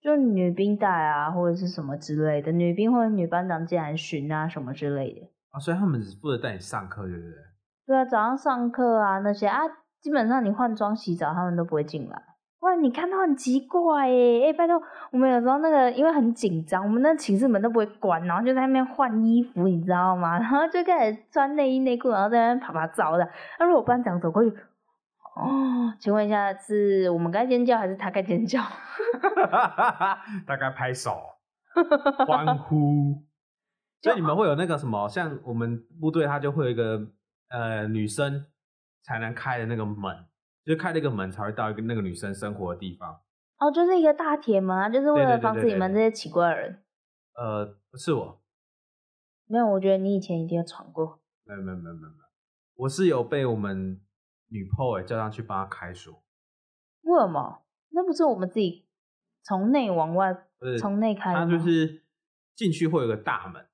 S2: 就女兵带啊，或者是什么之类的，女兵或者女班长进来巡啊，什么之类的。
S1: 啊，所以他们只负责带你上课，对不对？
S2: 对啊，早上上课啊那些啊，基本上你换装洗澡，他们都不会进来。哇，你看到很奇怪耶！哎、拜托，我们有时候那个因为很紧张，我们那寝室门都不会关，然后就在那边换衣服，你知道吗？然后就开始穿内衣内裤，然后在那边啪啪照的。那如果班长走过去，哦，请问一下，是我们该尖叫还是他该尖叫？
S1: 大概拍手 欢呼。所以你们会有那个什么，像我们部队，他就会有一个呃女生才能开的那个门，就开了一个门才会到一个那个女生生活的地方。
S2: 哦，就是一个大铁门啊，就是为了防止你们这些奇怪的人。
S1: 呃，不是我，
S2: 没有，我觉得你以前一定有闯过。
S1: 没有没有没有没有，我是有被我们女 PO 哎叫他去帮他开锁，
S2: 为什么？那不是我们自己从内往外从内开
S1: 它
S2: 吗？
S1: 就是进去会有个大门，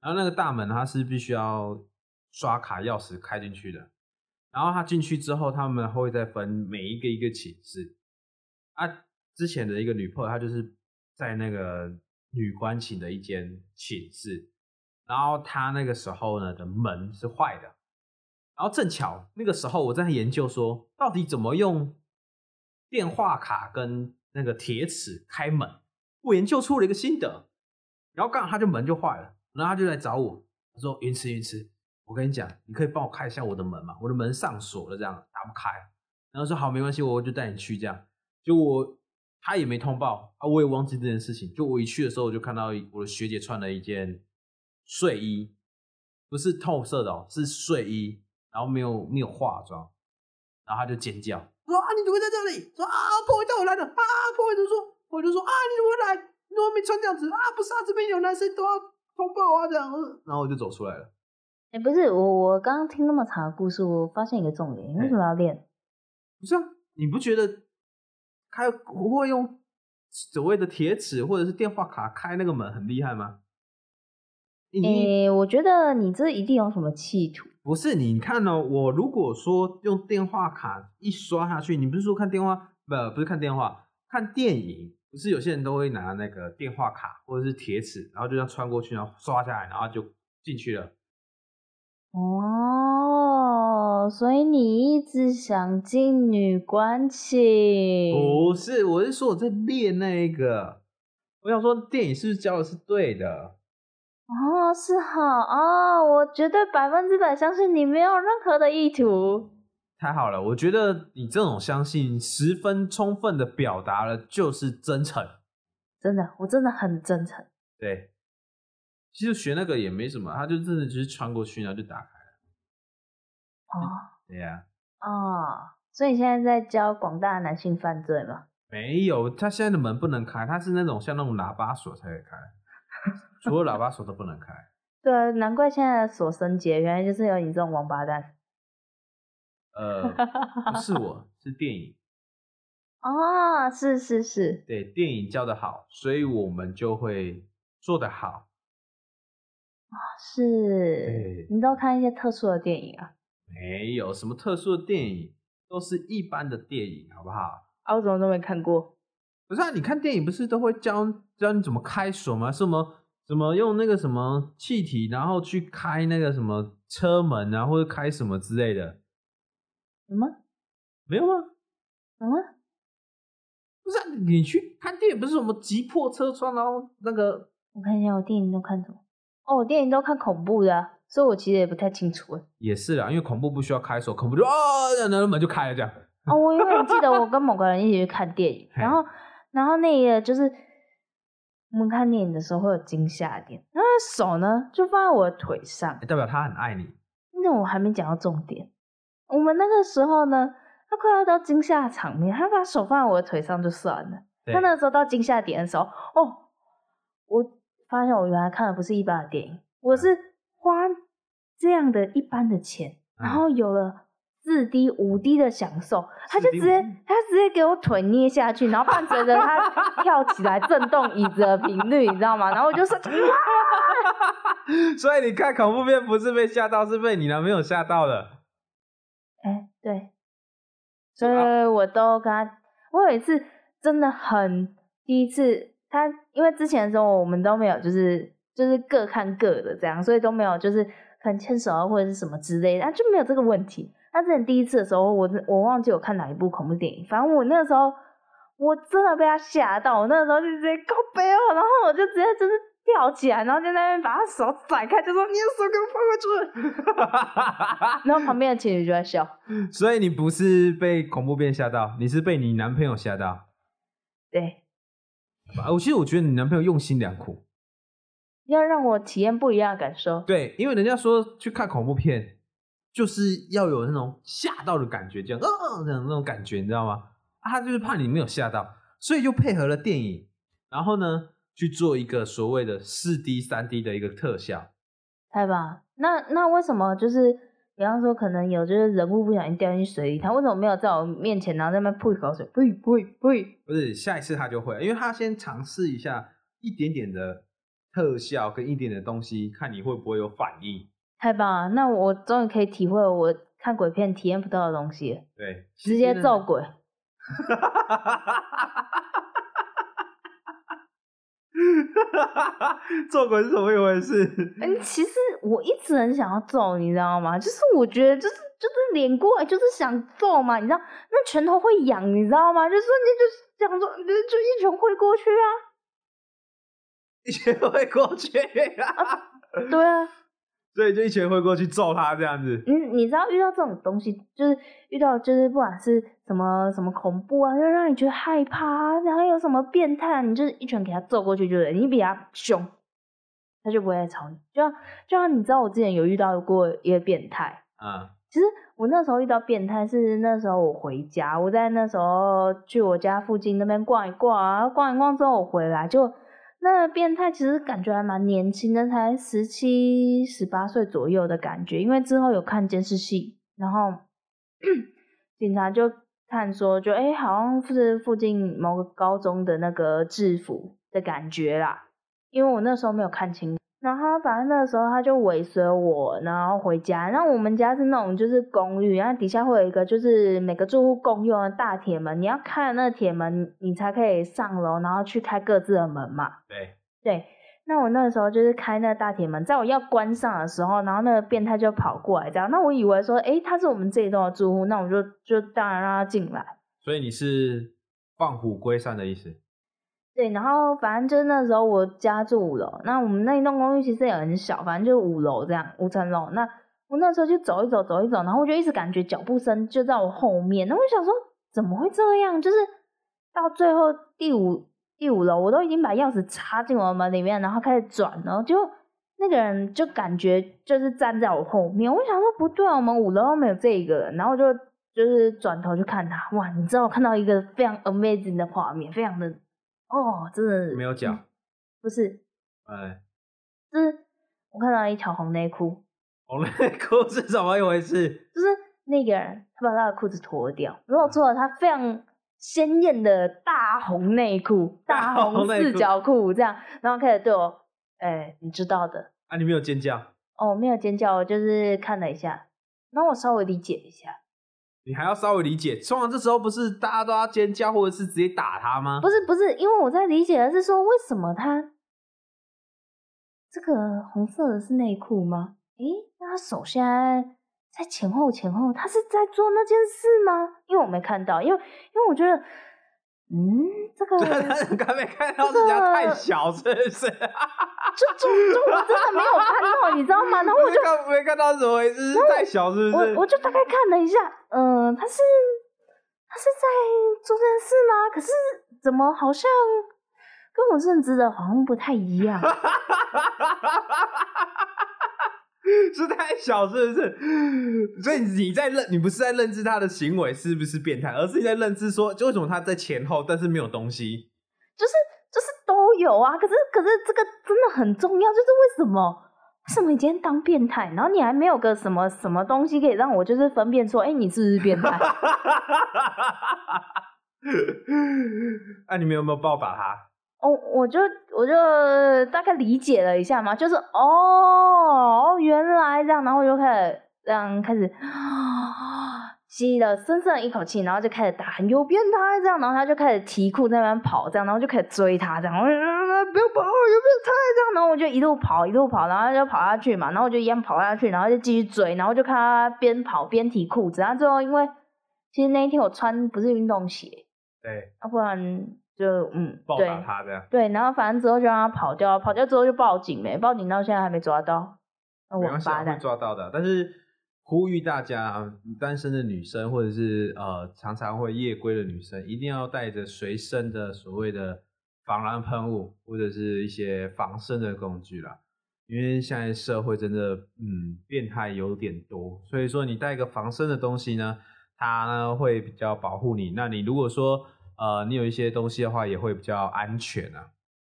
S1: 然后那个大门它是必须要刷卡钥匙开进去的，然后他进去之后，他们会再分每一个一个寝室。啊，之前的一个女朋友，她就是在那个女官寝的一间寝室，然后她那个时候呢的门是坏的，然后正巧那个时候我在研究说，到底怎么用电话卡跟那个铁齿开门，我研究出了一个心得，然后刚好他就门就坏了，然后他就来找我，他说云痴云痴，我跟你讲，你可以帮我开一下我的门吗？我的门上锁了，这样打不开。然后说好，没关系，我就带你去这样。就我他也没通报啊，我也忘记这件事情。就我一去的时候，我就看到我的学姐穿了一件睡衣，不是透色的哦，是睡衣，然后没有没有化妆，然后他就尖叫说啊，你怎么会在这里？说啊，破坏到我来的啊，破坏就说，我就说啊，你怎么会来？你怎么没穿这样子啊？不是啊，这边有男生都要通报啊，这样。然后我就走出来了。
S2: 哎、不是我，我刚刚听那么长的故事，我发现一个重点，你为什么要练？
S1: 不是啊，你不觉得开不会用所谓的铁尺或者是电话卡开那个门很厉害吗？你
S2: 诶、我觉得你这一定有什么企图。
S1: 不是你看哦，我如果说用电话卡一刷下去，你不是说看电话不不是看电话，看电影，不是有些人都会拿那个电话卡或者是铁尺，然后就这样穿过去，然后刷下来，然后就进去了。
S2: 哦，所以你一直想进女官寝？
S1: 不是，我是说我在练那一个。我想说电影是不是教的是对的？
S2: 哦，是哈哦，我绝对百分之百相信你没有任何的意图。
S1: 太好了，我觉得你这种相信十分充分的表达了就是真诚。
S2: 真的，我真的很真诚。
S1: 对，其实学那个也没什么，他就真的只是穿过去，然后就打开了。
S2: 哦
S1: 对呀、
S2: 哦，所以你现在在教广大男性犯罪吗？
S1: 没有，他现在的门不能开，他是那种像那种喇叭锁才可以开，除了喇叭锁都不能开。
S2: 对啊，难怪现在的锁升级，原来就是有你这种王八蛋。
S1: 呃，不是我，是电影。
S2: 哦，是是是，
S1: 对，电影教的好，所以我们就会做得好。
S2: 是
S1: 对，
S2: 你都看一些特殊的电影啊？
S1: 没有什么特殊的电影，都是一般的电影，好不好？
S2: 啊，我怎么都没看过？
S1: 不是啊，你看电影不是都会教教你怎么开锁吗？什么什么用那个什么气体，然后去开那个什么车门啊，或者开什么之类的，
S2: 什么
S1: 没有吗？
S2: 什么？
S1: 不是、啊，你去看电影不是什么急破车窗，然后那个
S2: 我看一下，我电影都看什么？哦，我电影都看恐怖的啊、所以我其实也不太清楚哎。
S1: 也是啦，因为恐怖不需要开锁，恐怖就啊，然后门就开了这样。
S2: 哦，我永远记得我 跟某个人一起去看电影，然后然后那个就是我们看电影的时候会有惊吓点，然后手呢就放在我的腿上，
S1: 代表他很爱你。
S2: 那我还没讲到重点。我们那个时候呢，他快要到惊吓的场面，他把手放在我的腿上就算了，他那个时候到惊吓点的时候，哦，我发现我原来看的不是一般的电影，我是花这样的一般的钱，然
S1: 嗯
S2: 后有了四 D、五 D 的享受，他就直接他直接给我腿捏下去，然后伴随着他 跳起来震动椅子的频率，你知道吗？然后我就说，
S1: 所以你看恐怖片不是被吓到，是被你男朋友吓到了。
S2: 哎、对，所以我都跟他，我有一次真的很第一次，他因为之前的时候我们都没有，就是就是各看各的这样，所以都没有就是很牵手啊或者是什么之类的，啊就没有这个问题。他之前第一次的时候，我我忘记我看哪一部恐怖电影，反正我那个时候我真的被他吓到，我那个时候就直接告背哦，然后我就直接就是跳起来，然后就在那边把他手甩开，就说你的手给我放回去。然后旁边的情侣就在笑。
S1: 所以你不是被恐怖片吓到，你是被你男朋友吓到。
S2: 对，
S1: 啊，我其实我觉得你男朋友用心良苦。
S2: 要让我体验不一样的感受。
S1: 对，因为人家说去看恐怖片，就是要有那种吓到的感觉，这样啊这样那种感觉，你知道吗？啊，他就是怕你没有吓到，所以就配合了电影，然后呢去做一个所谓的四 D、三 D 的一个特效。
S2: 太棒！那那为什么就是，比方说可能有就是人物不小心掉进水里，他为什么没有在我面前，然后在那边吐一口水，呸呸呸？
S1: 不是下一次他就会，因为他先尝试一下一点点的特效跟一点点的东西，看你会不会有反应。
S2: 太棒了！那我终于可以体会我看鬼片体验不到的东西了，
S1: 对，
S2: 直接揍鬼。
S1: 揍鬼是怎么一回事？
S2: 嗯，其实我一直很想要揍，你知道吗？就是我觉得，就是就是脸过来，就是想揍嘛，你知道，那拳头会痒，你知道吗？就瞬间就是想说，就就一拳挥过去啊，
S1: 一拳挥过去啊，
S2: 对啊，
S1: 所以就一拳挥过去揍他这样子。
S2: 你你知道遇到这种东西，就是遇到就是不管是什么什么恐怖啊，就让你觉得害怕啊，然后有什么变态，你就是一拳给他揍过去，就是你比他凶，他就不会再吵你。就像就像你知道，我之前有遇到过一个变态，
S1: 嗯，
S2: 其实我那时候遇到变态是那时候我回家，我在那时候去我家附近那边逛一逛啊，逛一逛之后我回来就。那变态其实感觉还蛮年轻的，才十七、十八岁左右的感觉。因为之后有看监视器，然后 警察就看说，就哎、好像是附近某个高中的那个制服的感觉啦。因为我那时候没有看清，然后他反正那个时候他就尾随我，然后回家。然后我们家是那种就是公寓，然后底下会有一个就是每个住户共用的大铁门，你要开了那个铁门，你才可以上楼，然后去开各自的门嘛。
S1: 对，
S2: 对，那我那个时候就是开那大铁门，在我要关上的时候，然后那个变态就跑过来，这样，那我以为说，诶，他是我们这一栋的住户，那我就就当然让他进来。
S1: 所以你是放虎归山的意思。
S2: 对，然后反正就那时候我家住五楼，那我们那一栋公寓其实也很小，反正就五楼这样，五层楼。那我那时候就走一走，走一走，然后我就一直感觉脚步声就在我后面，那我想说怎么会这样？就是到最后第五第五楼，我都已经把钥匙插进我们门里面，然后开始转了，就那个人就感觉就是站在我后面，我想说不对啊，我们五楼没有这个人，然后就就是转头去看他，哇，你知道我看到一个非常 amazing 的画面，非常的。哦，真的
S1: 没有脚
S2: 嗯，不是，
S1: 哎，
S2: 就是我看到一条红内裤，
S1: 红内裤是怎么一回事？
S2: 就是那个人他把他的裤子脱掉，露出了他非常鲜艳的大红内裤，大
S1: 大红
S2: 四角裤这样，然后开始对我，哎、你知道的，
S1: 啊，你没有尖叫，
S2: 哦，没有尖叫，我就是看了一下，然后我稍微理解一下，
S1: 你还要稍微理解。通常这时候不是大家都要尖叫，或者是直接打他吗？
S2: 不是不是，因为我在理解的是说，为什么他这个红色的是内裤吗？诶，那他手现在在前后前后，他是在做那件事吗？因为我没看到，因为因为我觉得，嗯，这个
S1: 他 刚没看到人家太小，是不是？
S2: 就就就我真的没有看到，你知道吗？然后我就
S1: 没看没看到怎么回事？是太小是不是？
S2: 我我就大概看了一下，嗯、他是他是在做这件事吗？可是怎么好像跟我认知的好像不太一样？
S1: 是太小是不是？所以你在认，你不是在认知他的行为是不是变态，而是你在认知说，就为什么他在前后，但是没有东西。
S2: 就是就是都有啊，可是可是这个真的很重要，就是为什么为什么你今天当变态，然后你还没有个什么什么东西可以让我就是分辨出，哎、你是不是变态？
S1: 啊，你们有没有暴打他？
S2: 哦，我就我就大概理解了一下嘛，就是哦哦原来这样，然后我就开始这样开始吸了深深的一口气，然后就开始大喊有变态这样，然后他就开始提裤在那边跑这样，然后就开始追他这样，我就呃不要跑，有变态这样，然后我就一路跑一路跑，然后他就跑下去嘛，然后我就一样跑下去，然后就继续追，然后就看他边跑边提裤子，然后最后因为其实那一天我穿不是运动鞋，
S1: 对，
S2: 要不然就嗯
S1: 暴
S2: 对
S1: 打他这样。
S2: 对，然后反正之后就让他跑掉，跑掉之后就报警没，报警到现在还没抓到，
S1: 没关系啊，会。抓到的。但是呼吁大家，单身的女生或者是呃常常会夜归的女生，一定要带着随身的所谓的防狼喷雾或者是一些防身的工具啦。因为现在社会真的嗯变态有点多，所以说你带一个防身的东西呢，它呢会比较保护你。那你如果说呃你有一些东西的话，也会比较安全啊。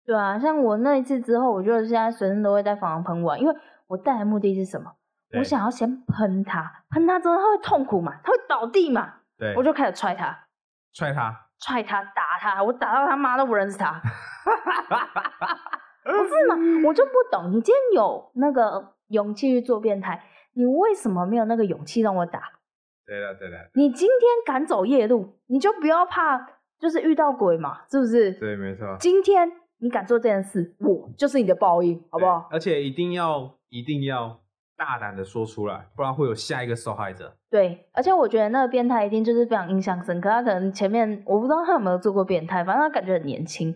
S2: 对啊，像我那一次之后，我就现在随身都会带防狼喷雾啊，因为我带的目的是什么？我想要先喷他，喷他之后他会痛苦嘛，他会倒地嘛，
S1: 对，
S2: 我就开始踹他，
S1: 踹他。
S2: 踹他，打他，我打到他妈都不认识他。不是嘛？我就不懂，你今天有那个勇气去做变态，你为什么没有那个勇气让我打？
S1: 对了对了，
S2: 你今天敢走夜路，你就不要怕，就是遇到鬼嘛，是不是？
S1: 对，没错。
S2: 今天你敢做这件事，我就是你的报应，好不好？
S1: 而且一定要一定要大胆的说出来，不然会有下一个受害者。
S2: 对，而且我觉得那个变态一定就是非常印象深刻，他可能前面我不知道他有没有做过变态，反正他感觉很年轻，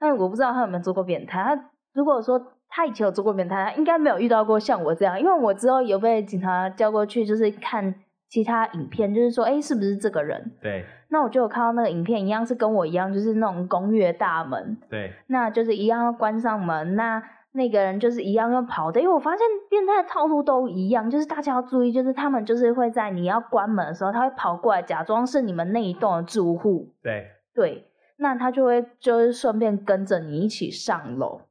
S2: 但我不知道他有没有做过变态。他如果说他以前有做过变态，他应该没有遇到过像我这样，因为我之后有被警察叫过去，就是看。其他影片就是说，哎，是不是这个人？
S1: 对。
S2: 那我就有看到那个影片，一样是跟我一样，就是那种公寓大门。
S1: 对。
S2: 那就是一样要关上门，那那个人就是一样要跑的。因为我发现变态的套路都一样，就是大家要注意，就是他们就是会在你要关门的时候，他会跑过来，假装是你们那一栋的住户。
S1: 对。
S2: 对。那他就会就是顺便跟着你一起上楼。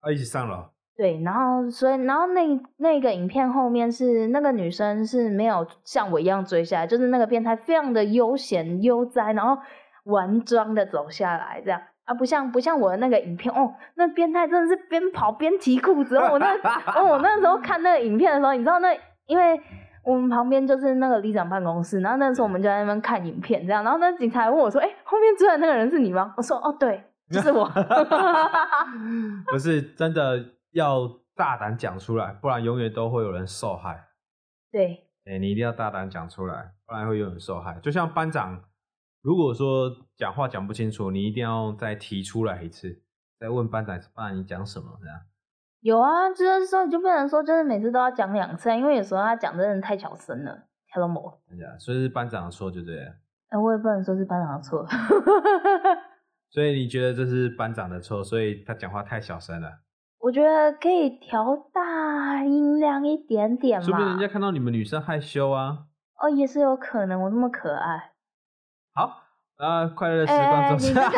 S1: 啊，一起上楼。
S2: 对，然后所以，然后那那个影片后面是那个女生是没有像我一样追下来，就是那个变态非常的悠闲悠哉，然后玩装的走下来这样啊，不像不像我的那个影片哦，那变态真的是边跑边提裤子，我那我那时候看那个影片的时候，你知道那因为我们旁边就是那个里长办公室，然后那时候我们就在那边看影片这样，然后那警察问我说，哎，后面追的那个人是你吗？我说哦对，就是我，
S1: 不是真的。要大胆讲出来，不然永远都会有人受害。
S2: 对，
S1: 哎，你一定要大胆讲出来，不然会有人受害。就像班长，如果说讲话讲不清楚，你一定要再提出来一次，再问班长，班长你讲什么这样？
S2: 有啊，就是说你就不能说，就是每次都要讲两次，因为有时候他讲真的太小声了，听到没？
S1: 对呀，所以是班长的错，就对了。
S2: 哎，我也不能说是班长的错。
S1: 所以你觉得这是班长的错，所以他讲话太小声了。
S2: 我觉得可以调大音量一点点嘛。
S1: 说不定人家看到你们女生害羞啊。
S2: 哦，也是有可能，我那么可爱。
S1: 好，啊，快乐的时光总是。
S2: 你这个，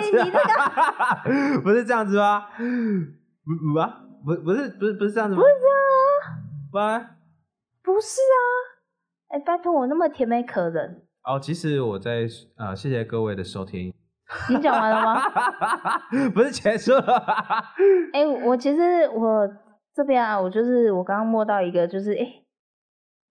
S2: 你这
S1: 个，不是这样子吗？不不啊，不不是不是不是这样子吗？
S2: 不是这样啊。
S1: 不然？
S2: 不是啊。哎，拜托我那么甜美可人。
S1: 哦，其实我在啊，谢谢各位的收听。
S2: 你讲完了吗？
S1: 不是结束了。
S2: 哎，我其实我这边啊，我就是我刚刚摸到一个，就是哎，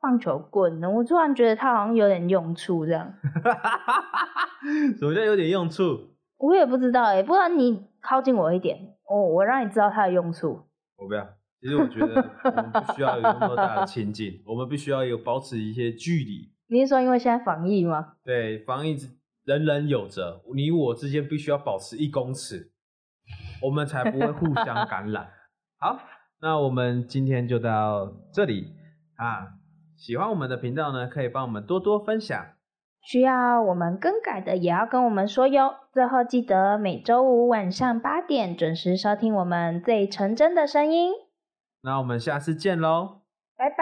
S2: 棒球棍呢。我突然觉得它好像有点用处，这样。
S1: 什么叫有点用处？
S2: 我也不知道哎，不然你靠近我一点，哦，我让你知道它的用处。
S1: 我不要。其实我觉得我们不需要有那么大的亲近，我们必须要有保持一些距离。
S2: 你是说因为现在防疫吗？
S1: 对，防疫。人人有责，你我之间必须要保持一公尺，我们才不会互相感染。好，那我们今天就到这里啊！喜欢我们的频道呢，可以帮我们多多分享。
S2: 需要我们更改的，也要跟我们说哟。最后记得每周五晚上八点准时收听我们最纯真的声音。
S1: 那我们下次见喽，
S2: 拜拜。